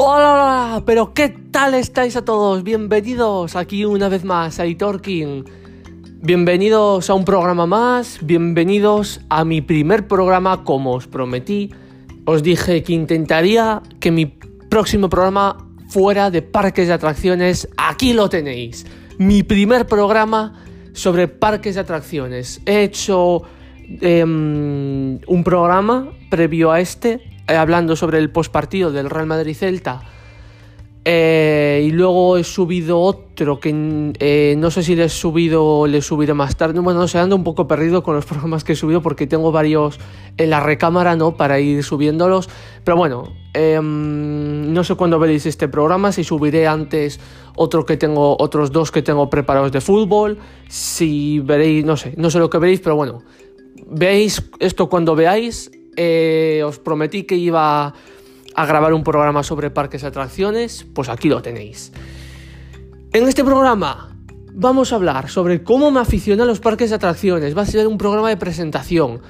Hola, hola, pero ¿qué tal estáis a todos? Bienvenidos aquí una vez más a Itorking. Bienvenidos a un programa más, bienvenidos a mi primer programa como os prometí. Os dije que intentaría que mi próximo programa fuera de parques de atracciones. Aquí lo tenéis. Mi primer programa sobre parques de atracciones. He hecho em, un programa previo a este hablando sobre el postpartido del Real Madrid Celta. Eh, y luego he subido otro que eh, no sé si le he subido le subiré más tarde. Bueno, no sé, ando un poco perdido con los programas que he subido porque tengo varios en la recámara, ¿no? Para ir subiéndolos. Pero bueno, em, no sé cuándo veréis este programa, si subiré antes otro que tengo, otros dos que tengo preparados de fútbol. Si veréis, no sé, no sé lo que veréis, pero bueno, veis esto cuando veáis eh, os prometí que iba a grabar un programa sobre parques y atracciones, pues aquí lo tenéis. En este programa vamos a hablar sobre cómo me aficionan los parques de atracciones. Va a ser un programa de presentación.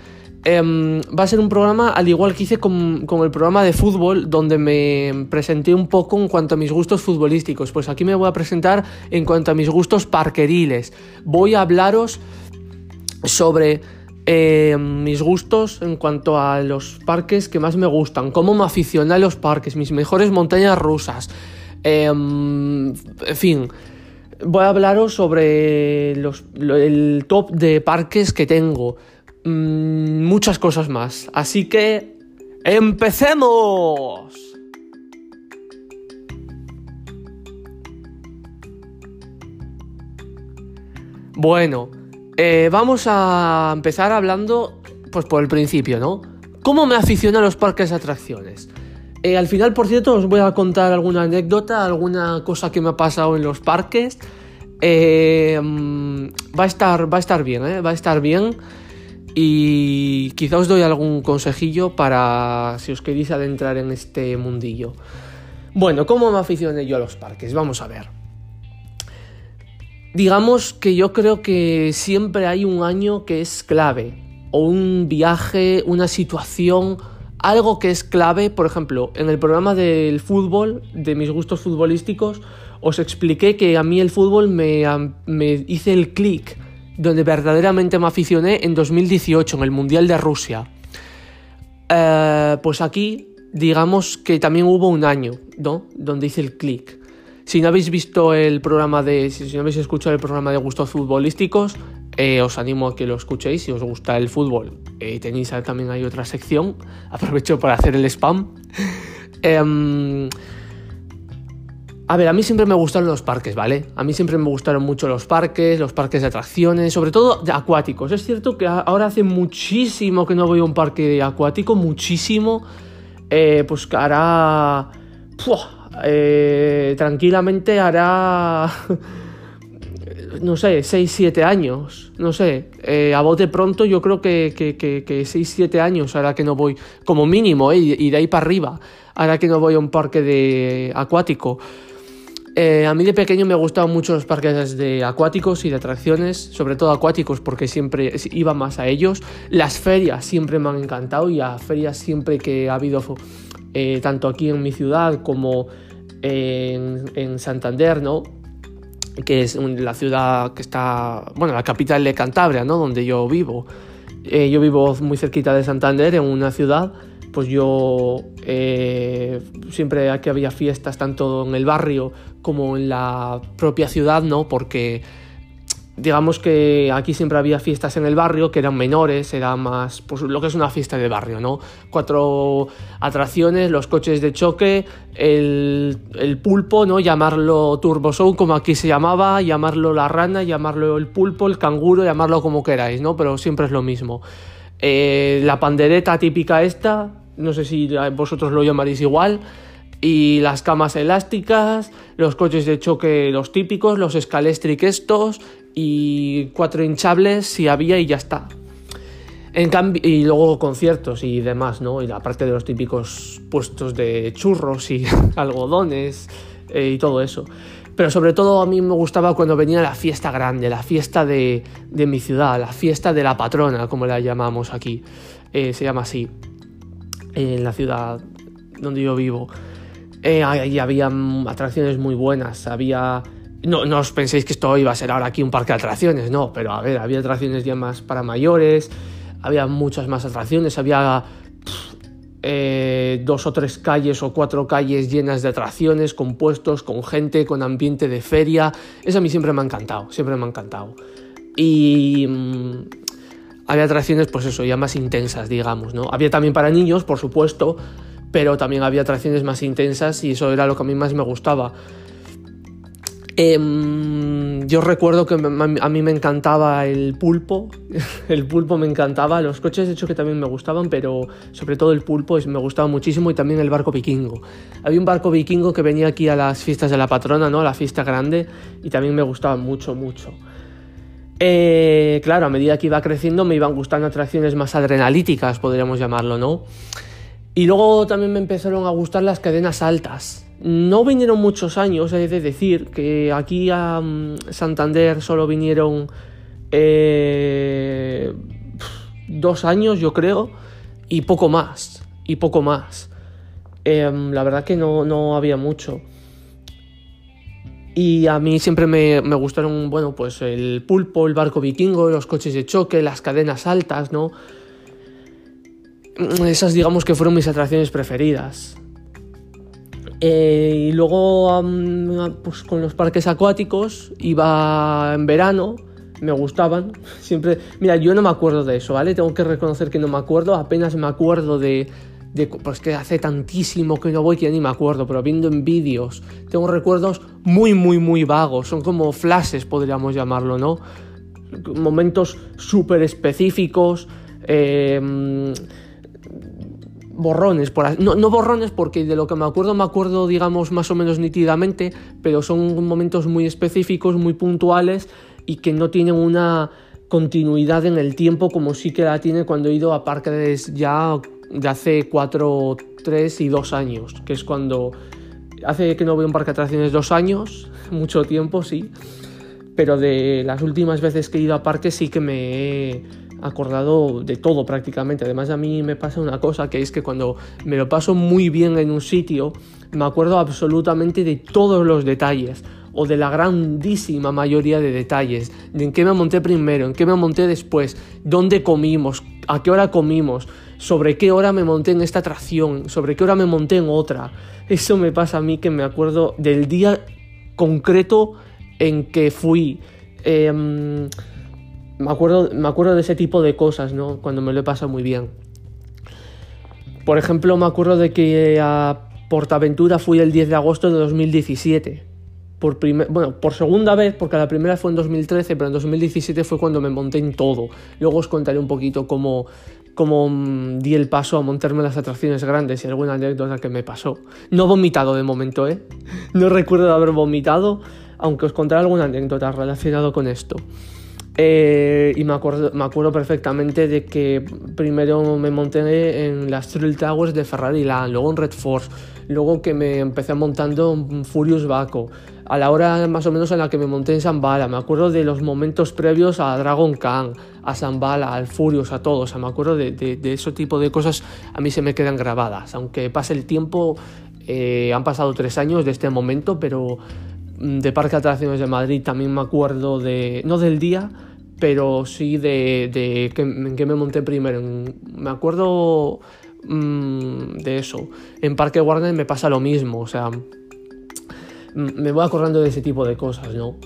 Em, va a ser un programa al igual que hice con, el programa de fútbol, donde me presenté un poco en cuanto a mis gustos futbolísticos. Pues aquí me voy a presentar en cuanto a mis gustos parqueriles. Voy a hablaros sobre eh, mis gustos en cuanto a los parques que más me gustan, cómo me aficioné a los parques, mis mejores montañas rusas, em, en fin, voy a hablaros sobre el top de parques que tengo, mm, muchas cosas más, así que empecemos. Bueno, eh, vamos a empezar hablando pues por el principio, ¿no? ¿Cómo me aficiono a los parques de atracciones? Eh, al final, por cierto, os voy a contar alguna anécdota, alguna cosa que me ha pasado en los parques. Eh, mm, va, a estar, va a estar bien, ¿eh? Va a estar bien. Y quizá os doy algún consejillo para si os queréis adentrar en este mundillo. Bueno, ¿cómo me aficioné yo a los parques? Vamos a ver digamos que yo creo que siempre hay un año que es clave, o un viaje, una situación, algo que es clave. Por ejemplo, en el programa del fútbol, de mis gustos futbolísticos, os expliqué que a mí el fútbol me, hice el clic donde verdaderamente me aficioné en 2018, en el Mundial de Rusia. Eh, pues aquí, digamos que también hubo un año, ¿no? Donde hice el clic. Si no habéis visto el programa de. Si no habéis escuchado el programa de gustos futbolísticos, eh, os animo a que lo escuchéis. Si os gusta el fútbol, eh, tenéis también hay otra sección. Aprovecho para hacer el spam. Em, a ver, a mí siempre me gustaron los parques, ¿vale? A mí siempre me gustaron mucho los parques, los parques de atracciones, sobre todo acuáticos. Es cierto que ahora hace muchísimo que no voy a un parque acuático, muchísimo. Eh, pues que hará. Eh, tranquilamente hará, no sé, 6-7 años, no sé, eh, a bote pronto yo creo que, que, que, 6-7 años hará que no voy, como mínimo, eh, y de ahí para arriba, hará que no voy a un parque de acuático. a mí de pequeño me gustaban mucho los parques de acuáticos y de atracciones, sobre todo acuáticos porque siempre iba más a ellos. Las ferias siempre me han encantado y a ferias siempre que ha habido, tanto aquí en mi ciudad como en, Santander, ¿no? que es la ciudad que está, bueno, la capital de Cantabria, ¿no? Donde yo vivo. Eh, yo vivo muy cerquita de Santander, en una ciudad, pues yo eh, siempre aquí había fiestas tanto en el barrio como en la propia ciudad, ¿no? Porque digamos que aquí siempre había fiestas en el barrio que eran menores, era más pues lo que es una fiesta de barrio, ¿no? Cuatro atracciones, los coches de choque, el, el pulpo, ¿no? Llamarlo Turbo Show como aquí se llamaba, llamarlo la rana, llamarlo el pulpo, el canguro, llamarlo como queráis, ¿no? Pero siempre es lo mismo. Eh, la pandereta típica esta, no sé si vosotros lo llamaréis igual, y las camas elásticas, los coches de choque los típicos, los escalestric estos y cuatro hinchables si había y ya está. En cambio, y luego conciertos y demás, ¿no? Y aparte de los típicos puestos de churros y algodones eh, y todo eso. Pero sobre todo a mí me gustaba cuando venía la fiesta grande, la fiesta de, de mi ciudad, la fiesta de la patrona, como la llamamos aquí. Eh, se llama así, en la ciudad donde yo vivo. Eh, ahí había atracciones muy buenas, había... No, no os penséis que esto iba a ser ahora aquí un parque de atracciones, no, pero a ver, había atracciones ya más para mayores, había muchas más atracciones, había eh, dos o tres calles o cuatro calles llenas de atracciones, con puestos, con gente, con ambiente de feria. Eso a mí siempre me ha encantado, siempre me ha encantado. Y mm, había atracciones, pues eso, ya más intensas, digamos, ¿no? Había también para niños, por supuesto, pero también había atracciones más intensas y eso era lo que a mí más me gustaba. Em, yo recuerdo que a mí me encantaba el pulpo, el pulpo me encantaba, los coches de hecho que también me gustaban, pero sobre todo el pulpo me gustaba muchísimo y también el barco vikingo. Había un barco vikingo que venía aquí a las fiestas de la patrona, ¿no? A la fiesta grande y también me gustaba mucho, mucho. Eh, claro, a medida que iba creciendo me iban gustando atracciones más adrenalíticas, podríamos llamarlo, ¿no? Y luego también me empezaron a gustar las cadenas altas. No vinieron muchos años, he de decir que aquí a mm, Santander solo vinieron eh, dos años, yo creo, y poco más, y poco más. Em, la verdad que no, no, había mucho. Y a mí siempre me, me, gustaron, bueno, pues el pulpo, el barco vikingo, los coches de choque, las cadenas altas, ¿no? Esas digamos que fueron mis atracciones preferidas. Eh, y luego pues con los parques acuáticos iba en verano, me gustaban. Siempre, mira, yo no me acuerdo de eso, ¿vale? Tengo que reconocer que no me acuerdo, apenas me acuerdo de, de pues que hace tantísimo que no voy que ni me acuerdo, pero viendo en vídeos tengo recuerdos muy, muy, muy vagos, son como flashes, podríamos llamarlo, ¿no? Momentos súper específicos. Eh, borrones, por, no, no, borrones porque de lo que me acuerdo me acuerdo digamos más o menos nítidamente, pero son momentos muy específicos, muy puntuales y que no tienen una continuidad en el tiempo como sí que la tiene cuando he ido a parques ya de hace 4, 3 y 2 años, que es cuando hace que no voy a un parque atracciones dos años, mucho tiempo sí, pero de las últimas veces que he ido a parques sí que me he acordado de todo prácticamente. Además a mí me pasa una cosa que es que cuando me lo paso muy bien en un sitio, me acuerdo absolutamente de todos los detalles o de la grandísima mayoría de detalles, de en qué me monté primero, en qué me monté después, dónde comimos, a qué hora comimos, sobre qué hora me monté en esta atracción, sobre qué hora me monté en otra. Eso me pasa a mí que me acuerdo del día concreto en que fui. Em, me acuerdo, me acuerdo de ese tipo de cosas, ¿no? Cuando me lo he pasado muy bien. Por ejemplo, me acuerdo de que a Portaventura fui el 10 de agosto de 2017. Por bueno, por segunda vez, porque la primera fue en 2013, pero en 2017 fue cuando me monté en todo. Luego os contaré un poquito cómo, cómo mm, di el paso a montarme las atracciones grandes y alguna anécdota que me pasó. No he vomitado de momento, ¿eh? No recuerdo haber vomitado, aunque os contaré alguna anécdota relacionada con esto. Eh, y me acuerdo, me acuerdo perfectamente de que primero me monté en las Thrill Towers de Ferrari Land, luego en Red Force, luego que me empecé montando en Furious Baco, a la hora más o menos en la que me monté en Zambala, me acuerdo de los momentos previos a Dragon Khan, a Zambala, al Furious, a todos, me acuerdo de, de, ese tipo de cosas, a mí se me quedan grabadas, aunque pase el tiempo, eh, han pasado tres años de este momento, pero de Parque de Atracciones de Madrid también me acuerdo de, no del día, pero sí de, de que, en qué me monté primero. me acuerdo mm, de eso. En Parque Warner me pasa lo mismo, o sea, me voy acordando de ese tipo de cosas, ¿no?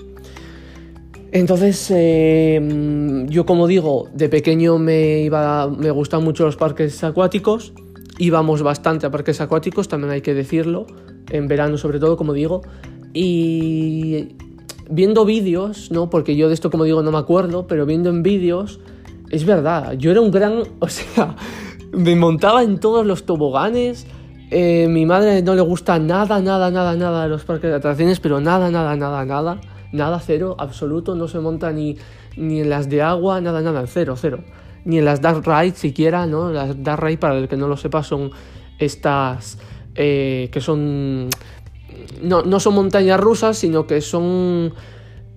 Entonces, eh, yo como digo, de pequeño me, iba, me gustan mucho los parques acuáticos, íbamos bastante a parques acuáticos, también hay que decirlo, en verano sobre todo, como digo, y viendo vídeos, ¿no? Porque yo de esto, como digo, no me acuerdo, pero viendo en vídeos, es verdad, yo era un gran, o sea, me montaba en todos los toboganes. Eh, mi madre no le gusta nada, nada, nada, nada de los parques de atracciones, pero nada, nada, nada, nada, nada, cero, absoluto, no se monta ni, ni en las de agua, nada, nada, cero, cero. Ni en las Dark Rides siquiera, ¿no? Las Dark Rides, para el que no lo sepa, son estas eh, que son no, son montañas rusas, sino que son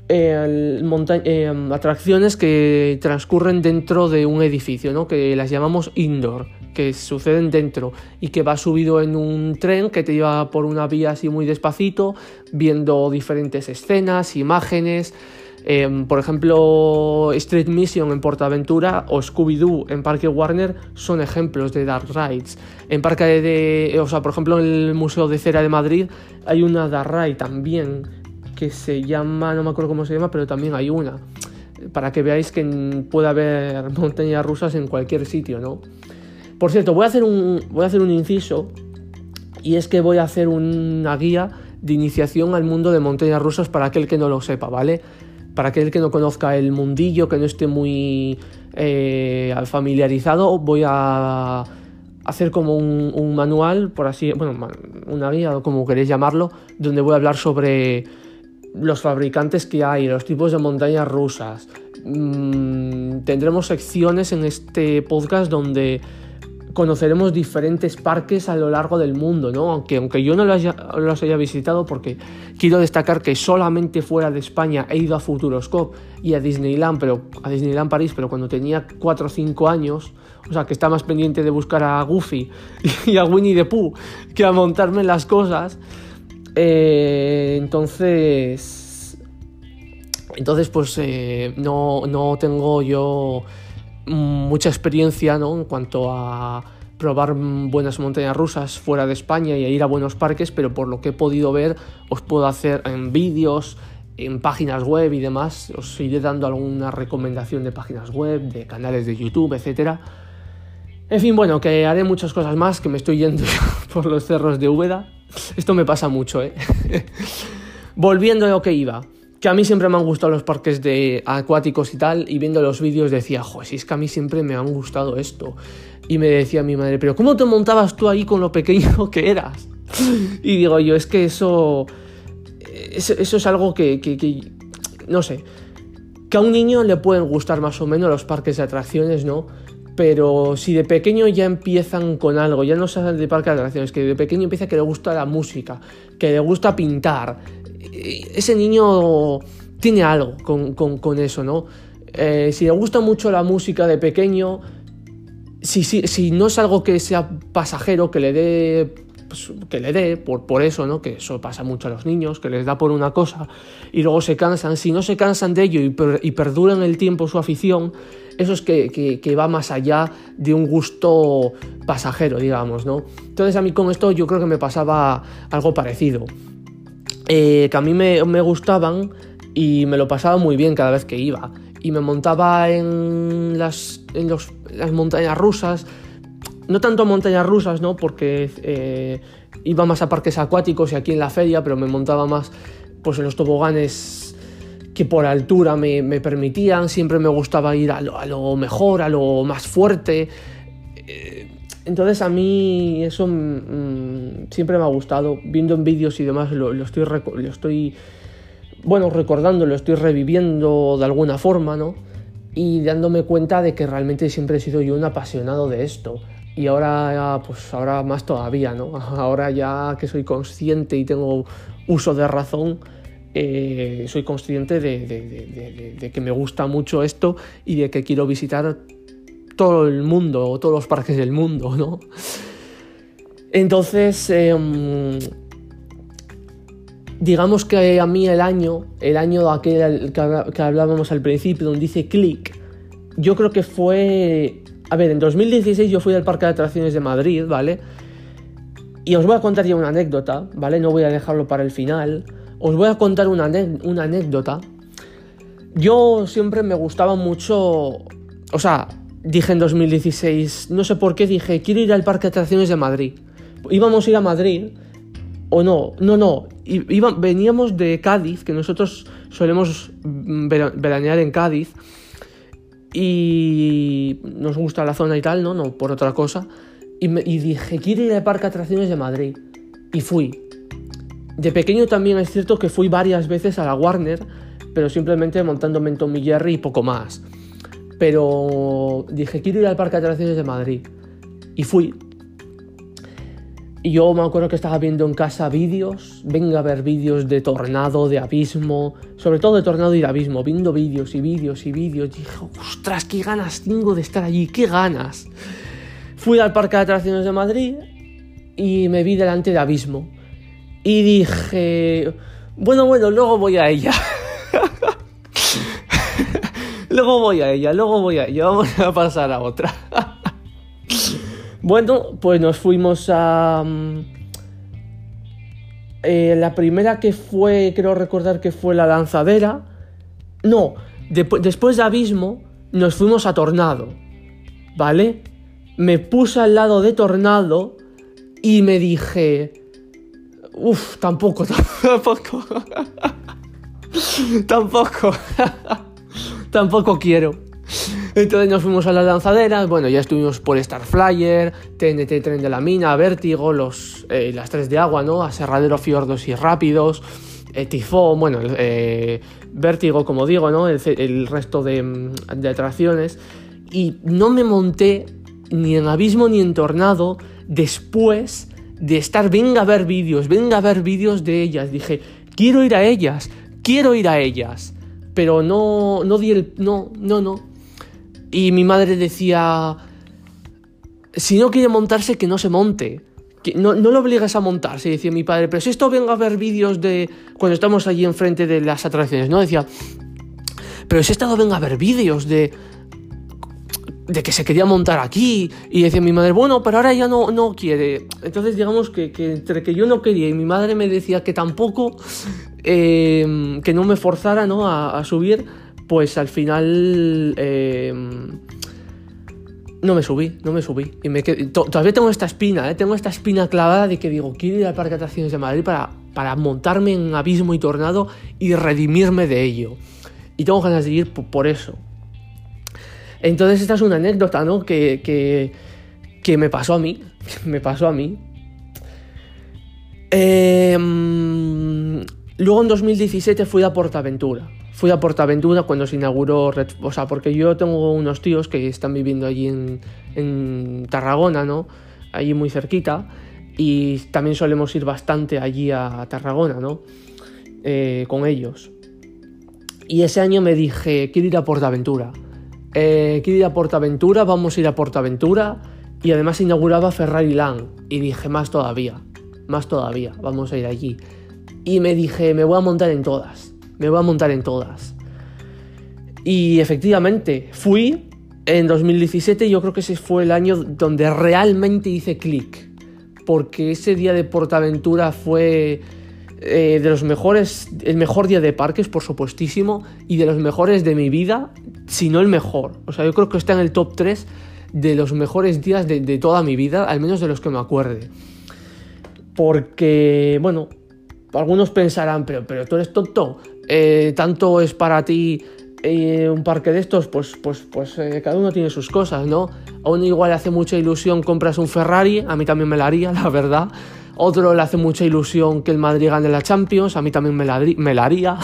eh, eh, atracciones que transcurren dentro de un edificio, ¿no? que las llamamos indoor, que suceden dentro y que vas subido en un tren que te lleva por una vía así muy despacito, viendo diferentes escenas, imágenes. Em, por ejemplo, Street Mission en Portaventura o Scooby-Doo en Parque Warner son ejemplos de Dark Rides. En Parque de, o sea, por ejemplo, en el Museo de Cera de Madrid hay una Dark Ride también que se llama, no me acuerdo cómo se llama, pero también hay una. Para que veáis que puede haber montañas rusas en cualquier sitio, ¿no? Por cierto, voy a hacer un, voy a hacer un inciso y es que voy a hacer una guía de iniciación al mundo de montañas rusas para aquel que no lo sepa, ¿vale? Para aquel que no conozca el mundillo, que no esté muy eh, familiarizado, voy a hacer como un, manual, por así, bueno, una guía, como queréis llamarlo, donde voy a hablar sobre los fabricantes que hay, los tipos de montañas rusas. Mm, tendremos secciones en este podcast donde conoceremos diferentes parques a lo largo del mundo, ¿no? Aunque, aunque yo no los haya, visitado porque quiero destacar que solamente fuera de España he ido a Futuroscope y a Disneyland, pero a Disneyland París, pero cuando tenía 4 o 5 años, o sea, que está más pendiente de buscar a Goofy y a Winnie the Pooh que a montarme las cosas. Eh, entonces, entonces pues eh, no, no tengo yo mucha experiencia ¿no? en cuanto a probar buenas montañas rusas fuera de España y a ir a buenos parques, pero por lo que he podido ver os puedo hacer en vídeos, en páginas web y demás, os iré dando alguna recomendación de páginas web, de canales de YouTube, etc. En fin, bueno, que haré muchas cosas más, que me estoy yendo por los cerros de Úbeda. Esto me pasa mucho, ¿eh? Volviendo a lo que iba que a mí siempre me han gustado los parques de acuáticos y tal, y viendo los vídeos decía, joder, si es que a mí siempre me han gustado esto. Y me decía mi madre, pero ¿cómo te montabas tú ahí con lo pequeño que eras? Y digo yo, es que eso, eso, es algo que, que, no sé, que a un niño le pueden gustar más o menos los parques de atracciones, ¿no? Pero si de pequeño ya empiezan con algo, ya no salen de parque de atracciones, que de pequeño empieza que le gusta la música, que le gusta pintar, ese niño tiene algo con, eso, ¿no? Eh, si le gusta mucho la música de pequeño, si, si, no es algo que sea pasajero, que le dé pues, que le dé por, por eso, ¿no? Que eso pasa mucho a los niños, que les da por una cosa y luego se cansan. Si no se cansan de ello y, perduran el tiempo su afición, eso es que, que, va más allá de un gusto pasajero, digamos, ¿no? Entonces a mí con esto yo creo que me pasaba algo parecido. Eh, que a mí me, gustaban y me lo pasaba muy bien cada vez que iba. Y me montaba en las, en las montañas rusas, no tanto montañas rusas, ¿no? Porque eh, iba más a parques acuáticos y aquí en la feria, pero me montaba más pues, en los toboganes que por altura me, permitían. Siempre me gustaba ir a lo, mejor, a lo más fuerte. Eh, entonces a mí eso mm, siempre me ha gustado, viendo en vídeos y demás lo, estoy, lo estoy, bueno, recordando, lo estoy reviviendo de alguna forma, ¿no? Y dándome cuenta de que realmente siempre he sido yo un apasionado de esto. Y ahora, pues ahora más todavía, ¿no? Ahora ya que soy consciente y tengo uso de razón, eh, soy consciente de que me gusta mucho esto y de que quiero visitar todo el mundo, o todos los parques del mundo, ¿no? Entonces, em, digamos que a mí el año, el año aquel que hablábamos al principio, donde dice click, yo creo que fue... A ver, en 2016 yo fui al Parque de Atracciones de Madrid, ¿vale? Y os voy a contar ya una anécdota, ¿vale? No voy a dejarlo para el final. Os voy a contar una, una anécdota. Yo siempre me gustaba mucho... O sea, dije en 2016, no sé por qué, dije, quiero ir al Parque de Atracciones de Madrid. Íbamos a ir a Madrid, o no, no, no, veníamos de Cádiz, que nosotros solemos veranear en Cádiz, y nos gusta la zona y tal, no, no, por otra cosa. Y, y dije, quiero ir al Parque de Atracciones de Madrid. Y fui. De pequeño también es cierto que fui varias veces a la Warner, pero simplemente montándome en Tommy y poco más. Pero dije, quiero ir al Parque de Atracciones de Madrid. Y fui. Y yo me acuerdo que estaba viendo en casa vídeos, venga a ver vídeos de tornado, de abismo, sobre todo de tornado y de abismo, viendo vídeos y vídeos y vídeos. Dije, ostras, qué ganas tengo de estar allí, qué ganas. Fui al Parque de Atracciones de Madrid y me vi delante de Abismo. Y dije, bueno, bueno, luego voy a ella. luego voy a ella, luego voy a ella. Vamos a pasar a otra. bueno, pues nos fuimos a... Mm, eh, la primera que fue, creo recordar que fue la lanzadera. No, después de Abismo nos fuimos a Tornado. ¿Vale? Me puse al lado de Tornado y me dije... Uf, tampoco, tampoco. tampoco. Tampoco quiero. Entonces nos fuimos a las lanzaderas, bueno, ya estuvimos por Starflyer, TNT Tren de la Mina, Vértigo, los, eh, las tres de agua, ¿no? Aserradero, Fiordos y Rápidos, eh, Tifón, bueno, eh, Vértigo, como digo, ¿no? El, resto de, de atracciones. Y no me monté ni en Abismo ni en Tornado después de estar, venga a ver vídeos, venga a ver vídeos de ellas. Dije, quiero ir a ellas, quiero ir a ellas. Pero no, no di el... No, no, no. Y mi madre decía, si no quiere montarse, que no se monte. Que no, no lo obligas a montarse, decía mi padre. Pero si esto venga a ver vídeos de cuando estamos allí enfrente de las atracciones, ¿no? Decía, pero si estado venga a ver vídeos de de que se quería montar aquí y decía mi madre, bueno, pero ahora ya no, no quiere. Entonces digamos que, entre que yo no quería y mi madre me decía que tampoco, eh, que no me forzara ¿no? a subir, pues al final em, no me subí, no me subí. Y me todavía tengo esta espina, ¿eh? tengo esta espina clavada de que digo, quiero ir al Parque de Atracciones de Madrid para, para montarme en abismo y tornado y redimirme de ello. Y tengo ganas de ir por, eso. Entonces esta es una anécdota, ¿no? Que, que, que me pasó a mí, me pasó a mí. Em, luego en 2017 fui a Portaventura fui a Portaventura cuando se inauguró, o sea, porque yo tengo unos tíos que están viviendo allí en, Tarragona, ¿no? Allí muy cerquita, y también solemos ir bastante allí a Tarragona, ¿no? Eh, con ellos. Y ese año me dije, quiero ir a Portaventura. Eh, quiero ir a Portaventura, vamos a ir a Portaventura. Y además se inauguraba Ferrari Land. Y dije, más todavía, más todavía, vamos a ir allí. Y me dije, me voy a montar en todas me voy a montar en todas. Y efectivamente, fui en 2017, yo creo que ese fue el año donde realmente hice clic, porque ese día de Portaventura fue eh, de los mejores, el mejor día de parques, por supuestísimo, y de los mejores de mi vida, si no el mejor. O sea, yo creo que está en el top 3 de los mejores días de, de toda mi vida, al menos de los que me acuerde. Porque, bueno, algunos pensarán, pero, pero tú eres tonto, eh, tanto es para ti eh, un parque de estos, pues, pues, pues eh, cada uno tiene sus cosas, ¿no? A uno igual le hace mucha ilusión compras un Ferrari, a mí también me la haría, la verdad. Otro le hace mucha ilusión que el Madrid gane la Champions, a mí también me la, me la haría.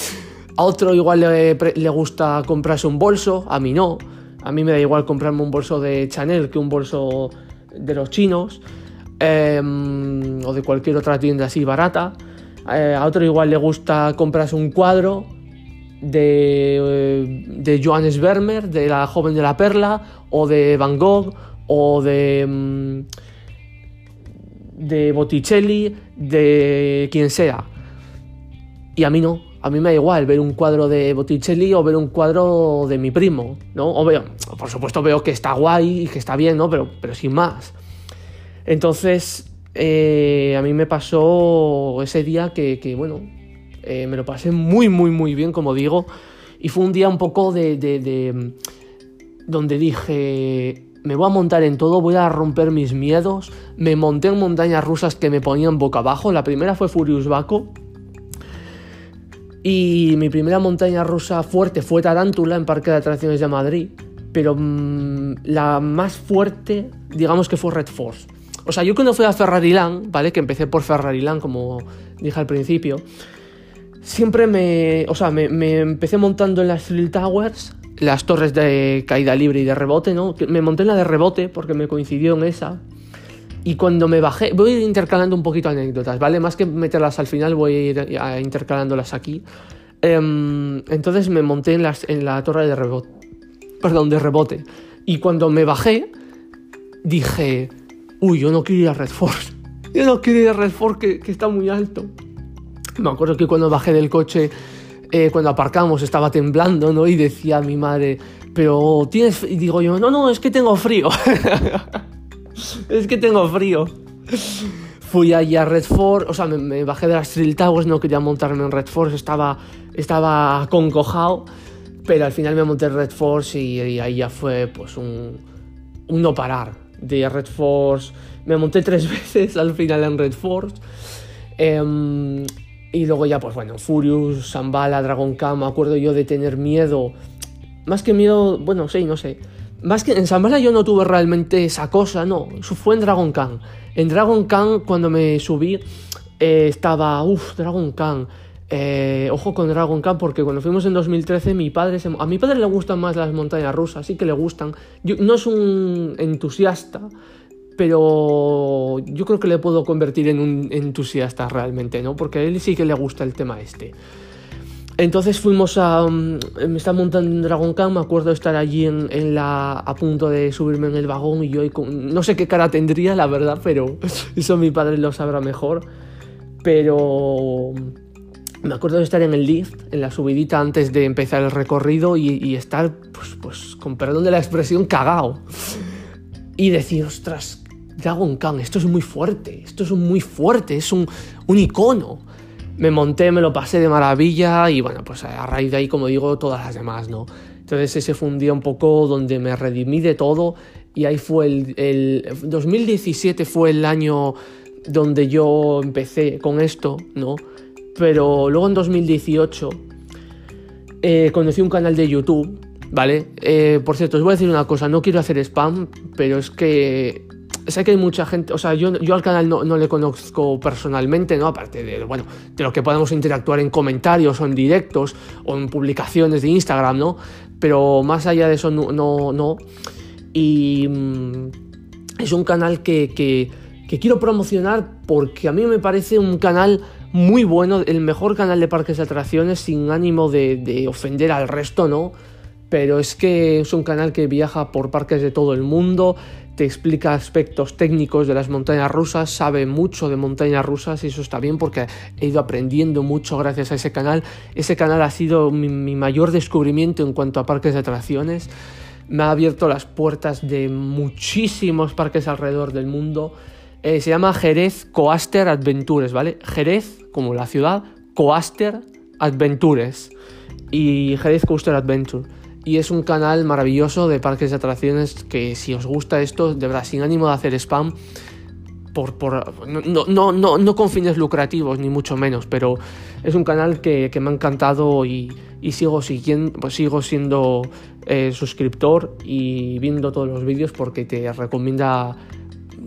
a otro igual le, le gusta comprarse un bolso, a mí no. A mí me da igual comprarme un bolso de Chanel que un bolso de los chinos em, o de cualquier otra tienda así barata. Eh, a otro igual le gusta comprarse un cuadro de, eh, de Johannes Vermeer, de la joven de la perla, o de Van Gogh, o de, mm, de Botticelli, de quien sea. Y a mí no, a mí me da igual ver un cuadro de Botticelli o ver un cuadro de mi primo, ¿no? O veo, por supuesto veo que está guay y que está bien, ¿no? Pero, pero sin más. Entonces, eh, a mí me pasó ese día que, bueno, eh, me lo pasé muy, muy, muy bien, como digo, y fue un día un poco de, de, donde dije, me voy a montar en todo, voy a romper mis miedos, me monté en montañas rusas que me ponían boca abajo, la primera fue Furious Baco, y mi primera montaña rusa fuerte fue Tarántula en Parque de Atracciones de Madrid, pero mm, la más fuerte, digamos que fue Red Force. O sea, yo cuando fui a Ferrariland, ¿vale? Que empecé por Ferrariland, como dije al principio, siempre me. O sea, me, empecé montando en las Thrill Towers, las torres de caída libre y de rebote, ¿no? Me monté en la de rebote porque me coincidió en esa. Y cuando me bajé, voy intercalando un poquito anécdotas, ¿vale? Más que meterlas al final, voy a ir intercalándolas aquí. Em, entonces me monté en, las, en la torre de rebote. Perdón, de rebote. Y cuando me bajé, dije, uy, yo no quiero ir a Red Force. Yo no quiero ir a Red Force que, que está muy alto. Me acuerdo que cuando bajé del coche, eh, cuando aparcamos, estaba temblando, ¿no? Y decía a mi madre, pero tienes... Y digo yo, no, no, es que tengo frío. es que tengo frío. Fui allí a Red Force, o sea, me, bajé de las Trail Towers, no quería montarme en Red Force, estaba, estaba concojado, pero al final me monté en Red Force y, y ahí ya fue pues un, un no parar. De Red Force, me monté tres veces al final en Red Force. Em, y luego ya, pues bueno, Furious, Zambala, Dragon Khan, me acuerdo yo de tener miedo. Más que miedo, bueno, sí, no sé. Más que en Zambala yo no tuve realmente esa cosa, no. Fue en Dragon Khan. En Dragon Khan, cuando me subí, eh, estaba, uff, Dragon Khan. Eh, ojo con Dragon Khan porque cuando fuimos en 2013 mi padre a mi padre le gustan más las montañas rusas, sí que le gustan. no es un entusiasta, pero yo creo que le puedo convertir en un entusiasta realmente, ¿no? Porque a él sí que le gusta el tema este. Entonces fuimos a. Mm, me estaba montando en Dragon Khan, me acuerdo de estar allí en, la, a punto de subirme en el vagón y yo no sé qué cara tendría, la verdad, pero eso mi padre lo sabrá mejor. Pero me acuerdo de estar en el lift, en la subidita antes de empezar el recorrido y, estar, pues, pues, con perdón de la expresión, cagao. Y decir, ostras, Dragon Khan, esto es muy fuerte, esto es muy fuerte, es un, un icono me monté, me lo pasé de maravilla y bueno, pues a raíz de ahí, como digo, todas las demás, ¿no? Entonces ese fue un día un poco donde me redimí de todo y ahí fue el, el 2017 fue el año donde yo empecé con esto, ¿no? Pero luego en 2018 eh, conocí un canal de YouTube, ¿vale? Eh, por cierto, os voy a decir una cosa, no quiero hacer spam, pero es que sé que hay mucha gente, o sea, yo, yo al canal no, no, le conozco personalmente, ¿no? Aparte de, bueno, de lo que podemos interactuar en comentarios o en directos o en publicaciones de Instagram, ¿no? Pero más allá de eso, no, no. Y mm, es un canal que, que, que, quiero promocionar porque a mí me parece un canal muy bueno, el mejor canal de parques de atracciones sin ánimo de, de ofender al resto, ¿no? Pero es que es un canal que viaja por parques de todo el mundo, te explica aspectos técnicos de las montañas rusas, sabe mucho de montañas rusas y eso está bien porque he ido aprendiendo mucho gracias a ese canal. Ese canal ha sido mi, mayor descubrimiento en cuanto a parques de atracciones. Me ha abierto las puertas de muchísimos parques alrededor del mundo. Eh, se llama Jerez Coaster Adventures, ¿vale? Jerez, como la ciudad, Coaster Adventures y Jerez Coaster Adventure y es un canal maravilloso de parques de atracciones que si os gusta esto, de verdad, sin ánimo de hacer spam, por, por, no, no, no, no, con fines lucrativos, ni mucho menos, pero es un canal que, que me ha encantado y, y, sigo, siguiendo, pues sigo siendo eh, suscriptor y viendo todos los vídeos porque te recomienda,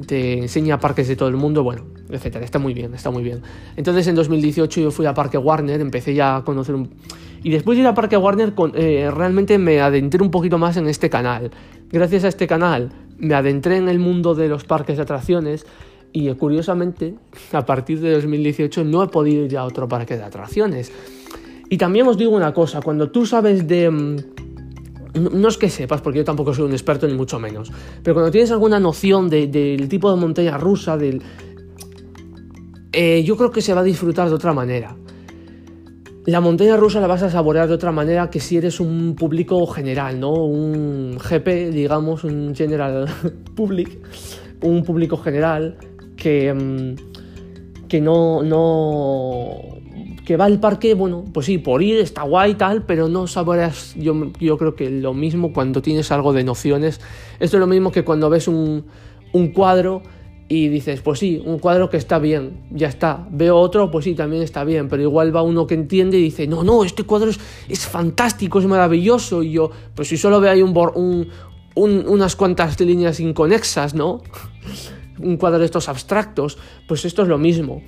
te enseña parques de todo el mundo, bueno, etcétera. Está muy bien, está muy bien. Entonces en 2018 yo fui a Parque Warner, empecé ya a conocer un y después de ir a Parque Warner, eh, realmente me adentré un poquito más en este canal. Gracias a este canal me adentré en el mundo de los parques de atracciones y curiosamente, a partir de 2018 no he podido ir a otro parque de atracciones. Y también os digo una cosa, cuando tú sabes de... No es que sepas, porque yo tampoco soy un experto ni mucho menos, pero cuando tienes alguna noción del tipo de montaña rusa, del, eh, yo creo que se va a disfrutar de otra manera. La montaña rusa la vas a saborear de otra manera que si eres un público general, ¿no? Un GP, digamos, un general public, un público general que, mm, que no, que va al parque, bueno, pues sí, por ir está guay y tal, pero no saboreas, yo, yo creo que lo mismo cuando tienes algo de nociones. Esto es lo mismo que cuando ves un, un cuadro y dices, pues sí, un cuadro que está bien, ya está. Veo otro, pues sí, también está bien, pero igual va uno que entiende y dice, no, no, este cuadro es, es fantástico, es maravilloso. Y yo, pues si solo veo ahí un, unas cuantas líneas inconexas, ¿no? un cuadro de estos abstractos, pues esto es lo mismo.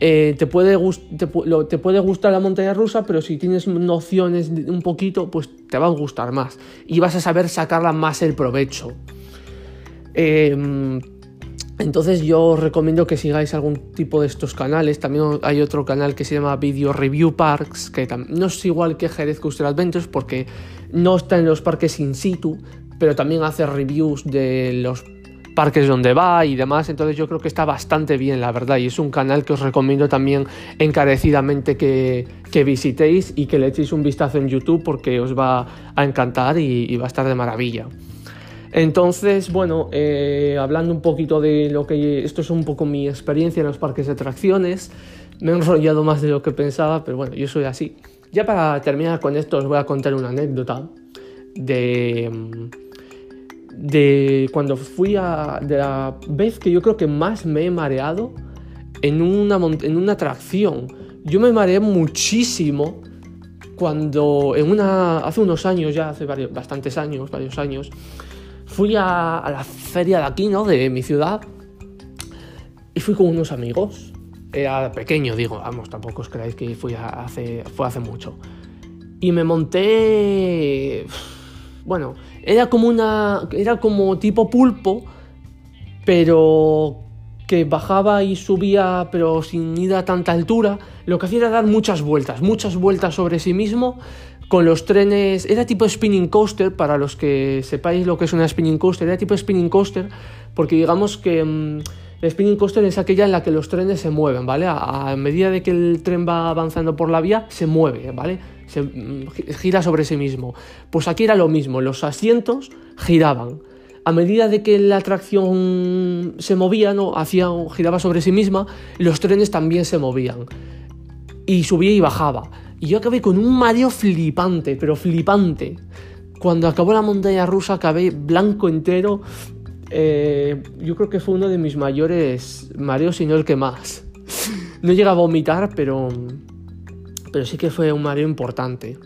Eh, te, puede gustar la montaña rusa, pero si tienes nociones un poquito, pues te va a gustar más. Y vas a saber sacarla más el provecho. Eh, entonces yo os recomiendo que sigáis algún tipo de estos canales. También hay otro canal que se llama Video Review Parks, que no es igual que Jerez Coaster Adventures porque no está en los parques in situ, pero también hace reviews de los parques donde va y demás. Entonces yo creo que está bastante bien, la verdad. Y es un canal que os recomiendo también encarecidamente que, visitéis y que le echéis un vistazo en YouTube porque os va a encantar y, va a estar de maravilla. Entonces, bueno, eh, hablando un poquito de lo que... Esto es un poco mi experiencia en los parques de atracciones. Me he enrollado más de lo que pensaba, pero bueno, yo soy así. Ya para terminar con esto os voy a contar una anécdota de de cuando fui a de la vez que yo creo que más me he mareado en una en una atracción. Yo me mareé muchísimo cuando en una hace unos años ya hace varios, bastantes años, varios años, fui a, a la feria de aquí, ¿no? De mi ciudad y fui con unos amigos era pequeño, digo, vamos, tampoco os creáis que fui hace, fue hace mucho. Y me monté. Bueno, era como una. Era como tipo pulpo, pero que bajaba y subía, pero sin ir a tanta altura. Lo que hacía era dar muchas vueltas, muchas vueltas sobre sí mismo. Con los trenes, era tipo spinning coaster, para los que sepáis lo que es una spinning coaster, era tipo spinning coaster, porque digamos que. Mm, el spinning coaster es aquella en la que los trenes se mueven, ¿vale? A, medida de que el tren va avanzando por la vía, se mueve, ¿vale? Se gira sobre sí mismo. Pues aquí era lo mismo, los asientos giraban. A medida de que la atracción se movía, ¿no? Hacía, giraba sobre sí misma, los trenes también se movían. Y subía y bajaba. Y yo acabé con un mareo flipante, pero flipante. Cuando acabó la montaña rusa acabé blanco entero, eh, yo creo que fue uno de mis mayores mareos y no el que más. No llega a vomitar, pero, pero sí que fue un mareo importante.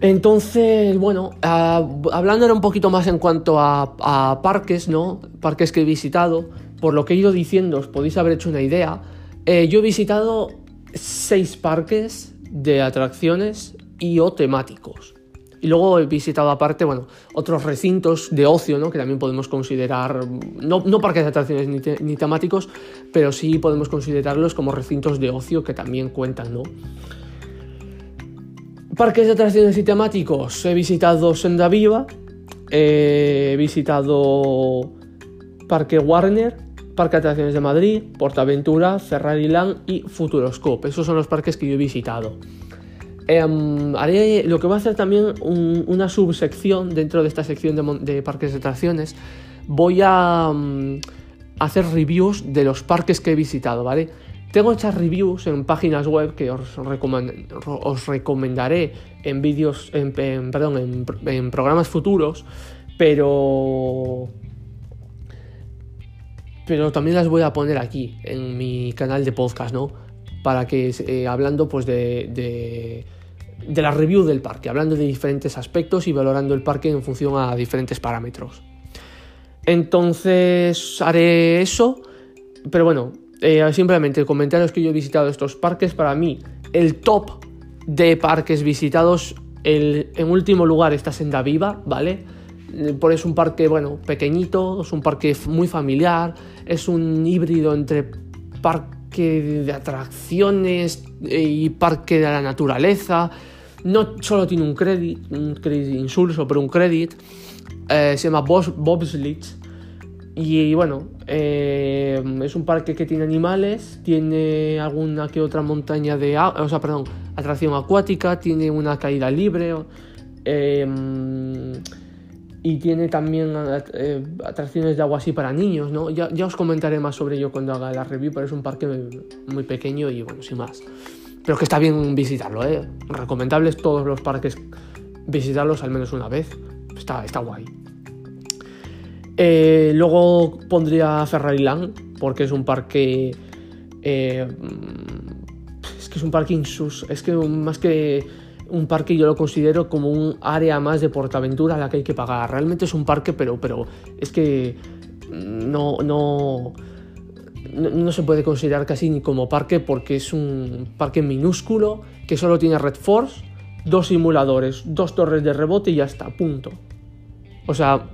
Entonces, bueno, hablando un poquito más en cuanto a, parques, ¿no? Parques que he visitado, por lo que he ido diciendo, os podéis haber hecho una idea. Eh, yo he visitado seis parques de atracciones y o temáticos. Y luego he visitado aparte, bueno, otros recintos de ocio, ¿no? Que también podemos considerar, no, no parques de atracciones ni, temáticos, pero sí podemos considerarlos como recintos de ocio que también cuentan, ¿no? Parques de atracciones y temáticos. He visitado Senda Viva, he visitado Parque Warner, Parque de Atracciones de Madrid, Portaventura, Ferrari Land y Futuroscope. Esos son los parques que yo he visitado. Em, haré lo que voy a hacer también una subsección dentro de esta sección de, parques de atracciones. Voy a mm, hacer reviews de los parques que he visitado, ¿vale? Tengo hechas reviews en páginas web que os, recomendaré en vídeos, en, perdón, en, programas futuros, pero pero también las voy a poner aquí en mi canal de podcast, ¿no? Para que eh, hablando pues de de la review del parque, hablando de diferentes aspectos y valorando el parque en función a diferentes parámetros. Entonces haré eso, pero bueno, eh, simplemente comentaros que yo he visitado estos parques, para mí el top de parques visitados, el, en último lugar está Senda Viva, ¿vale? Por es un parque, bueno, pequeñito, es un parque muy familiar, es un híbrido entre parque de atracciones y parque de la naturaleza, no solo tiene un crédito, un crédito insulso, pero un crédito. Eh, se llama Bobsleds. Y bueno, eh, es un parque que tiene animales, tiene alguna que otra montaña de... O sea, perdón, atracción acuática, tiene una caída libre. Eh, y tiene también atracciones de agua así para niños, ¿no? Ya, ya, os comentaré más sobre ello cuando haga la review, pero es un parque muy pequeño y bueno, sin más. Pero que está bien visitarlo, ¿eh? Recomendables todos los parques, visitarlos al menos una vez. Está, está guay. Eh, luego pondría Ferrari Land, porque es un parque. Eh, es que es un parque insus. Es que más que un parque yo lo considero como un área más de portaventura a la que hay que pagar. Realmente es un parque, pero, pero es que no, no, no, se puede considerar casi ni como parque porque es un parque minúsculo que solo tiene Red Force, dos simuladores, dos torres de rebote y ya está, punto. O sea,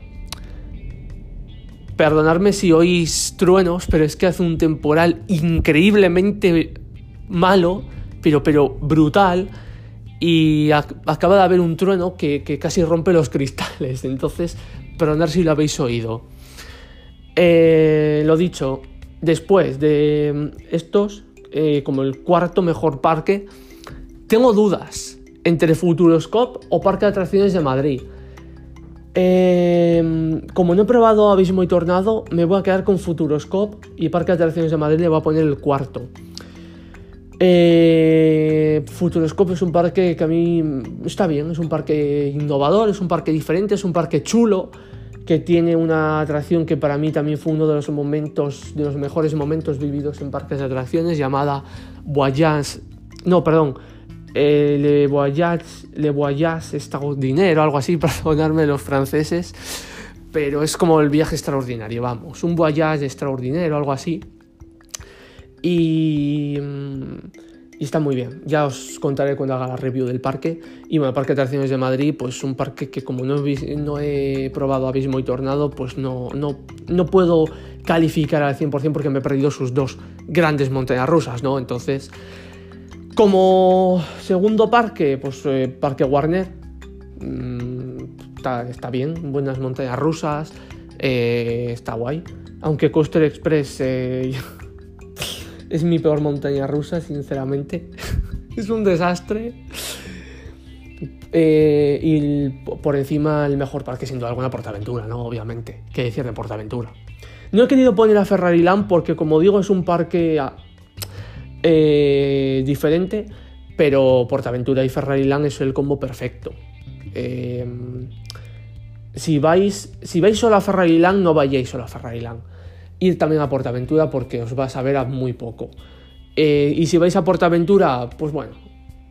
perdonadme si oís truenos, pero es que hace un temporal increíblemente malo, pero, pero brutal, y acaba de haber un trueno que, casi rompe los cristales, entonces, perdonad si lo habéis oído. Eh, lo dicho, después de estos, eh, como el cuarto mejor parque, tengo dudas entre Futuroscope o Parque de Atracciones de Madrid. Eh, como no he probado Abismo y Tornado, me voy a quedar con Futuroscope y Parque de Atracciones de Madrid le voy a poner el cuarto. Eh, Futuroscope es un parque que a mí está bien, es un parque innovador, es un parque diferente, es un parque chulo, que tiene una atracción que para mí también fue uno de los momentos, de los mejores momentos vividos en parques de atracciones, llamada Voyage, no, perdón, eh, Le Voyage, Le Voyage Extraordinaire algo así, perdonarme los franceses, pero es como el viaje extraordinario, vamos, un Voyage extraordinario o algo así. Y, está muy bien. Ya os contaré cuando haga la review del parque. Y bueno, el Parque de Atracciones de Madrid, pues un parque que como no he, probado Abismo y Tornado, pues no, no, no puedo calificar al 100% porque me he perdido sus dos grandes montañas rusas, ¿no? Entonces, como segundo parque, pues eh, Parque Warner. Mmm, está, está, bien, buenas montañas rusas, eh, está guay. Aunque Coaster Express eh, es mi peor montaña rusa, sinceramente. es un desastre. Eh, y por encima el mejor parque sin duda alguna Portaventura, ¿no? Obviamente. ¿Qué decir de Portaventura? No he querido poner a Ferrari Land porque como digo es un parque eh, diferente, pero Portaventura y Ferrari Land es el combo perfecto. Eh, si, vais, si vais solo a Ferrari Land, no vayáis solo a Ferrari Land ir también a Portaventura porque os vas a ver a muy poco. Eh, y si vais a Portaventura, pues bueno,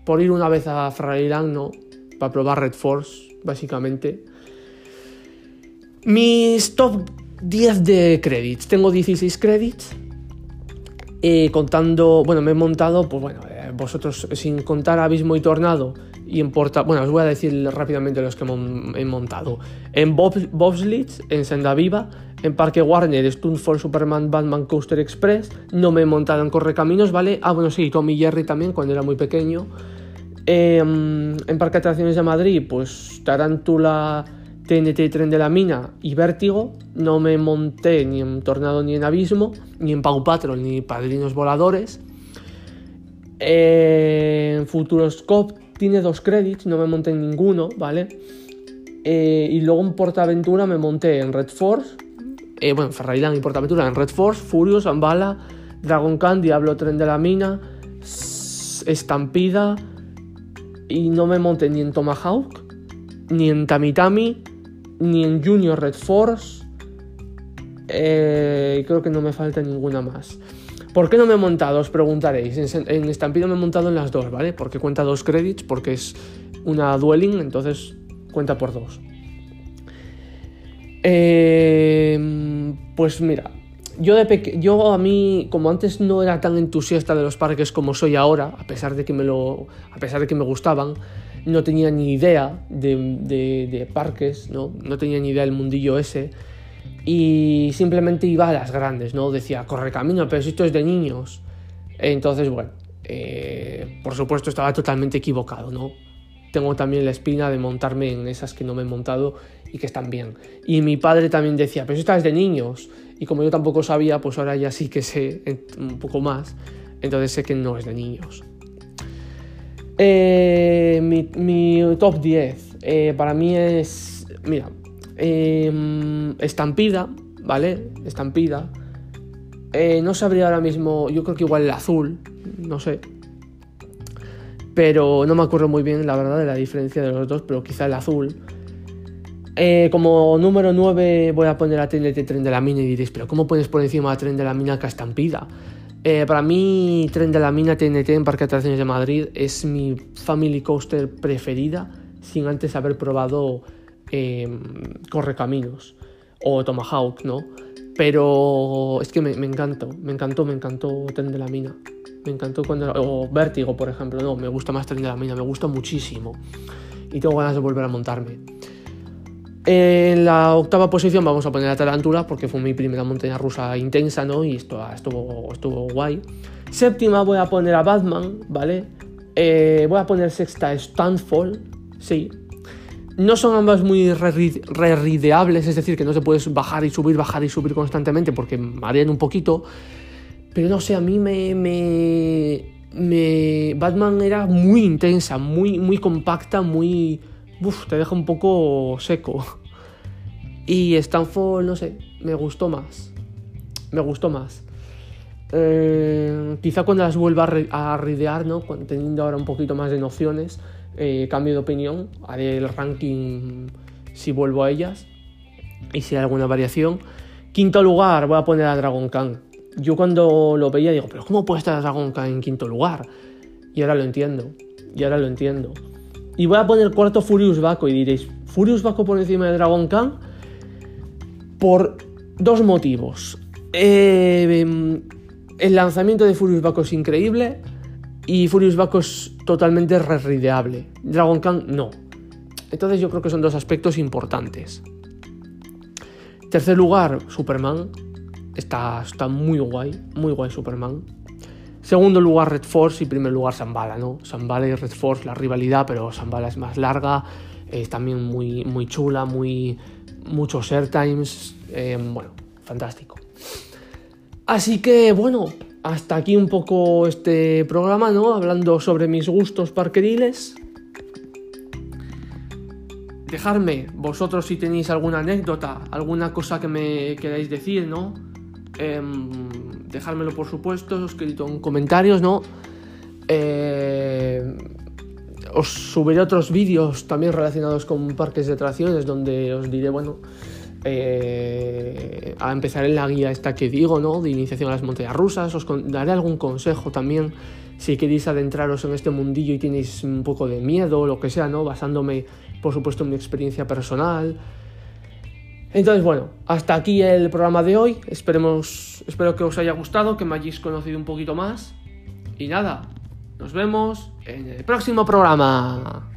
por ir una vez a Ferrariland, no, para probar Red Force, básicamente. Mis top 10 de credits. Tengo 16 credits. Eh, contando, bueno, me he montado, pues bueno, eh, vosotros sin contar Abismo y Tornado y en Porta, bueno, os voy a decir rápidamente los que he montado. En Bob, Bobsleds, en Senda Viva, en Parque Warner, Stunt for Superman, Batman Coaster Express. No me he en Correcaminos, ¿vale? Ah, bueno, sí, Tommy Jerry también, cuando era muy pequeño. Eh, en Parque Atracciones de Madrid, pues Tarántula, TNT Tren de la Mina y Vértigo. No me monté ni en Tornado ni en Abismo, ni en Pau Patrol, ni Padrinos Voladores. Eh, en Futuroscope tiene dos créditos, no me monté en ninguno, ¿vale? Eh, y luego en Portaventura me monté en Red Force eh, bueno, Ferrariland y Portaventura en Red Force, Furious, Ambala, Dragon Khan, Diablo Tren de la Mina, Estampida, y no me monté ni en Tomahawk, ni en Tamitami, ni en Junior Red Force, eh, creo que no me falta ninguna más. ¿Por qué no me he montado? Os preguntaréis. En, en Estampida me he montado en las dos, ¿vale? Porque cuenta dos credits, porque es una dueling, entonces cuenta por dos. Eh, pues mira, yo, de yo a mí, como antes no era tan entusiasta de los parques como soy ahora, a pesar de que me, lo, a pesar de que me gustaban, no tenía ni idea de, de, parques, ¿no? no tenía ni idea del mundillo ese, y simplemente iba a las grandes, ¿no? Decía, corre camino, pero esto es de niños. Entonces, bueno, eh, por supuesto estaba totalmente equivocado, ¿no? tengo también la espina de montarme en esas que no me he montado y que están bien. Y mi padre también decía, pero esta es de niños. Y como yo tampoco sabía, pues ahora ya sí que sé un poco más. Entonces sé que no es de niños. Eh, mi, top 10 eh, para mí es, mira, em, estampida, ¿vale? Estampida. Eh, no sabría ahora mismo, yo creo que igual el azul, no sé, pero no me acuerdo muy bien, la verdad, de la diferencia de los dos, pero quizá el azul. Eh, como número 9 voy a poner a TNT Tren de la Mina y diréis, pero ¿cómo pones por encima a Tren de la Mina que Estampida? Eh, para mí, Tren de la Mina TNT en Parque de Atracciones de Madrid es mi family coaster preferida, sin antes haber probado eh, Correcaminos o Tomahawk, ¿no? Pero es que me, me encantó, me encantó, me encantó Tren de la Mina. Me encantó cuando... O Vértigo, por ejemplo. No, me gusta más Tren de la Mina, me gusta muchísimo. Y tengo ganas de volver a montarme. En la octava posición vamos a poner a Tarántula porque fue mi primera montaña rusa intensa, ¿no? Y esto estuvo, estuvo guay. Séptima voy a poner a Batman, ¿vale? Eh, voy a poner sexta Stanfall, sí. No son ambas muy rerideables, es decir, que no te puedes bajar y subir, bajar y subir constantemente porque marean un poquito. Pero no sé, a mí me, me, Batman era muy intensa, muy, muy compacta, muy... Uf, te deja un poco seco. Y Stanford, no sé, me gustó más. Me gustó más. Eh, quizá cuando las vuelva a, ridear, ¿no? teniendo ahora un poquito más de nociones, eh, cambio de opinión, haré el ranking si vuelvo a ellas y si hay alguna variación. Quinto lugar, voy a poner a Dragon Khan. Yo cuando lo veía digo, pero ¿cómo puede estar Dragon Khan en quinto lugar? Y ahora lo entiendo, y ahora lo entiendo. Y voy a poner cuarto Furious Baco y diréis, ¿Furious Baco por encima de Dragon Khan? Por dos motivos. Eh, em, el lanzamiento de Furious Baco es increíble y Furious Baco es totalmente rerideable. Dragon Khan no. Entonces yo creo que son dos aspectos importantes. Tercer lugar, Superman. Está, está muy guay, muy guay Superman. Segundo lugar, Red Force y primer lugar, Zambala, ¿no? Zambala y Red Force, la rivalidad, pero Zambala es más larga, es también muy, muy chula, muy, muchos airtimes, eh, bueno, fantástico. Así que bueno, hasta aquí un poco este programa, ¿no? Hablando sobre mis gustos parqueriles. Dejadme vosotros si tenéis alguna anécdota, alguna cosa que me queráis decir, ¿no? Eh, dejármelo por supuesto, escrito en comentarios, ¿no? Eh, os subiré otros vídeos también relacionados con parques de atracciones donde os diré, bueno, eh, a empezar en la guía esta que digo, ¿no? De iniciación a las montañas rusas. Os daré algún consejo también si queréis adentraros en este mundillo y tenéis un poco de miedo o lo que sea, ¿no? Basándome, por supuesto, en mi experiencia personal. Entonces, bueno, hasta aquí el programa de hoy. Esperemos, espero que os haya gustado, que me hayáis conocido un poquito más. Y nada, nos vemos en el próximo programa.